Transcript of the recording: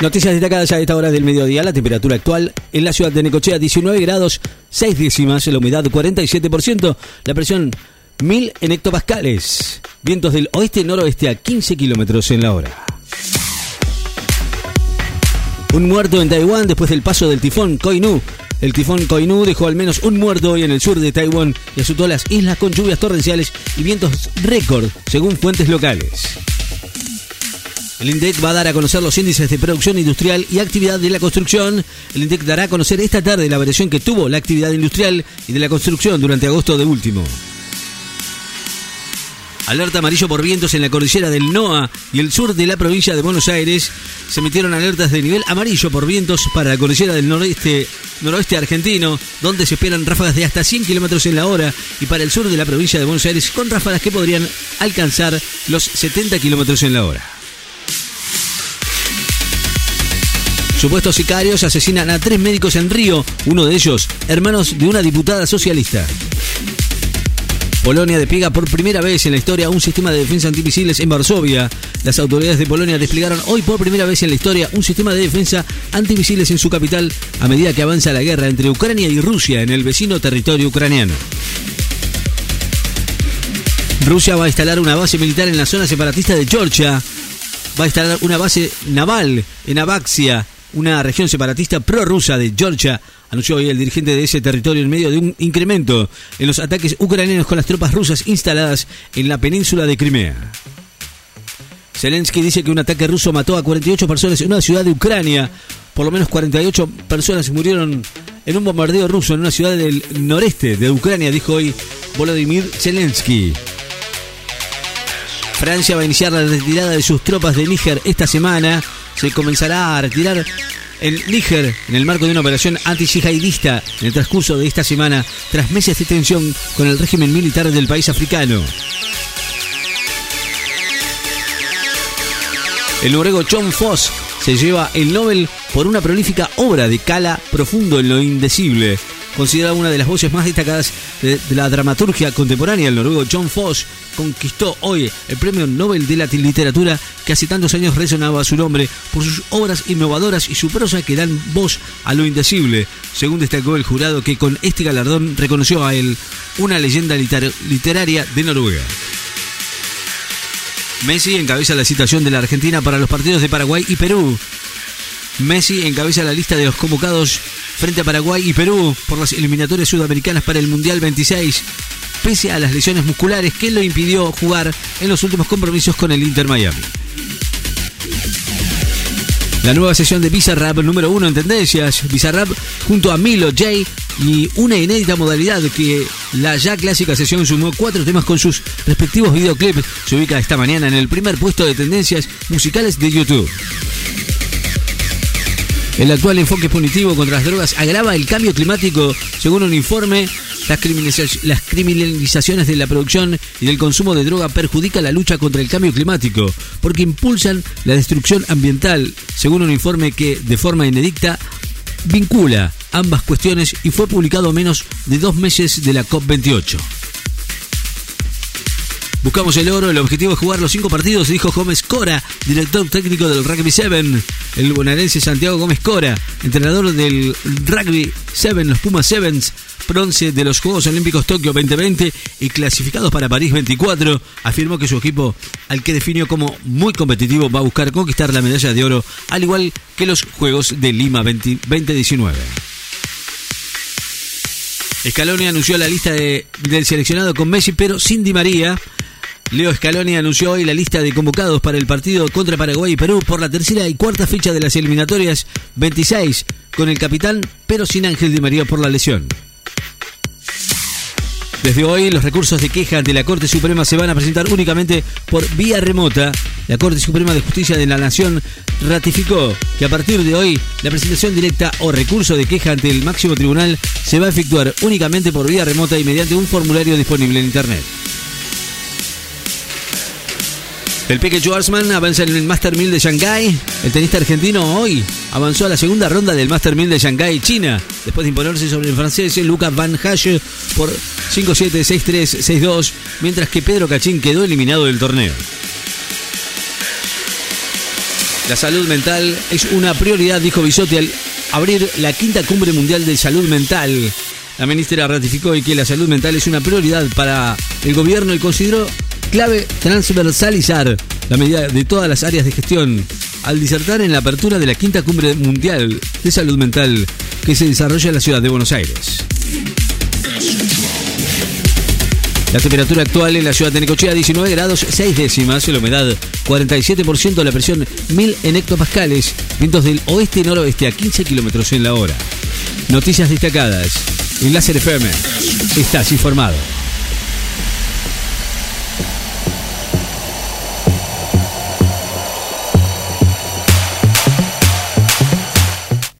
Noticias destacadas a esta hora del mediodía. La temperatura actual en la ciudad de Necochea 19 grados 6 décimas, la humedad 47%, la presión 1000 en hectopascales. Vientos del oeste-noroeste a 15 kilómetros en la hora. Un muerto en Taiwán después del paso del tifón Koinu. El tifón Koinu dejó al menos un muerto hoy en el sur de Taiwán y azotó las islas con lluvias torrenciales y vientos récord, según fuentes locales. El INDEC va a dar a conocer los índices de producción industrial y actividad de la construcción. El INDEC dará a conocer esta tarde la variación que tuvo la actividad industrial y de la construcción durante agosto de último. Alerta amarillo por vientos en la cordillera del NOA y el sur de la provincia de Buenos Aires. Se emitieron alertas de nivel amarillo por vientos para la cordillera del noroeste, noroeste argentino, donde se esperan ráfagas de hasta 100 kilómetros en la hora, y para el sur de la provincia de Buenos Aires, con ráfagas que podrían alcanzar los 70 kilómetros en la hora. Supuestos sicarios asesinan a tres médicos en Río, uno de ellos hermanos de una diputada socialista. Polonia despega por primera vez en la historia un sistema de defensa antimisiles en Varsovia. Las autoridades de Polonia desplegaron hoy por primera vez en la historia un sistema de defensa antimisiles en su capital a medida que avanza la guerra entre Ucrania y Rusia en el vecino territorio ucraniano. Rusia va a instalar una base militar en la zona separatista de Georgia. Va a instalar una base naval en Abaxia, una región separatista prorrusa de Georgia, anunció hoy el dirigente de ese territorio en medio de un incremento en los ataques ucranianos con las tropas rusas instaladas en la península de Crimea. Zelensky dice que un ataque ruso mató a 48 personas en una ciudad de Ucrania. Por lo menos 48 personas murieron en un bombardeo ruso en una ciudad del noreste de Ucrania, dijo hoy Volodymyr Zelensky. Francia va a iniciar la retirada de sus tropas de Níger esta semana se comenzará a retirar el Níger en el marco de una operación anti-yihadista en el transcurso de esta semana, tras meses de tensión con el régimen militar del país africano. El noruego John Foss se lleva el Nobel por una prolífica obra de cala profundo en lo indecible considerada una de las voces más destacadas de, la dramaturgia contemporánea. El noruego John Foss conquistó hoy el premio Nobel de la Literatura que hace tantos años resonaba su nombre por sus obras innovadoras y su prosa que dan voz a lo indecible, según destacó el jurado que con este galardón reconoció a él una leyenda literaria de Noruega. Messi encabeza la citación de la Argentina para los partidos de Paraguay y Perú. Messi encabeza la lista de los convocados frente a Paraguay y Perú por las eliminatorias sudamericanas para el Mundial 26, pese a las lesiones musculares que lo impidió jugar en los últimos compromisos con el Inter Miami. La nueva sesión de Bizarrap número uno en tendencias, Bizarrap junto a Milo J y una inédita modalidad que la ya clásica sesión sumó cuatro temas con sus respectivos videoclips. Se ubica esta mañana en el primer puesto de tendencias musicales de YouTube. El actual enfoque punitivo contra las drogas agrava el cambio climático, según un informe. Las, criminalizaciones de la producción y del consumo de droga perjudican la lucha contra el cambio climático, porque impulsan la destrucción ambiental, según un informe que, de forma inédita, vincula ambas cuestiones y fue publicado menos de dos meses de la COP28. Buscamos el oro, el objetivo es jugar los cinco partidos, dijo Gómez Cora, director técnico del Rugby 7. El bonaerense Santiago Gómez Cora, entrenador del Rugby 7, los Pumas Sevens, bronce de los Juegos Olímpicos Tokio 2020 y clasificados para París 24, afirmó que su equipo, al que definió como muy competitivo, va a buscar conquistar la medalla de oro, al igual que los Juegos de Lima 2019. Scaloni anunció la lista del seleccionado con Messi, pero sin Di María. Leo Scaloni anunció hoy la lista de convocados para el partido contra Paraguay y Perú por la tercera y cuarta fecha de las eliminatorias 26, con el capitán, pero sin Ángel Di María por la lesión. Desde hoy, los recursos de queja ante la Corte Suprema se van a presentar únicamente por vía remota. La Corte Suprema de Justicia de la Nación ratificó que a partir de hoy, la presentación directa o recurso de queja ante el máximo tribunal se va a efectuar únicamente por vía remota y mediante un formulario disponible en Internet. El Peque Schwarzman avanza en el Master 1000 de Shanghái. El tenista argentino hoy avanzó a la segunda ronda del Master 1000 de Shanghái, China, después de imponerse sobre el francés Lucas Van Hache por 5-7, 6-3, 6-2, mientras que Pedro Cachín quedó eliminado del torneo. La salud mental es una prioridad, dijo Bisotti al abrir la quinta cumbre mundial de salud mental. La ministra ratificó que la salud mental es una prioridad para el gobierno y consideró clave transversalizar la medida de todas las áreas de gestión al disertar en la apertura de la quinta cumbre mundial de salud mental que se desarrolla en la ciudad de Buenos Aires. La temperatura actual en la ciudad de Necochea 19 grados 6 décimas, la humedad 47%, la presión 1000 en hectopascales, vientos del oeste noroeste a 15 kilómetros en la hora. Noticias destacadas. En Láser FM. Estás informado.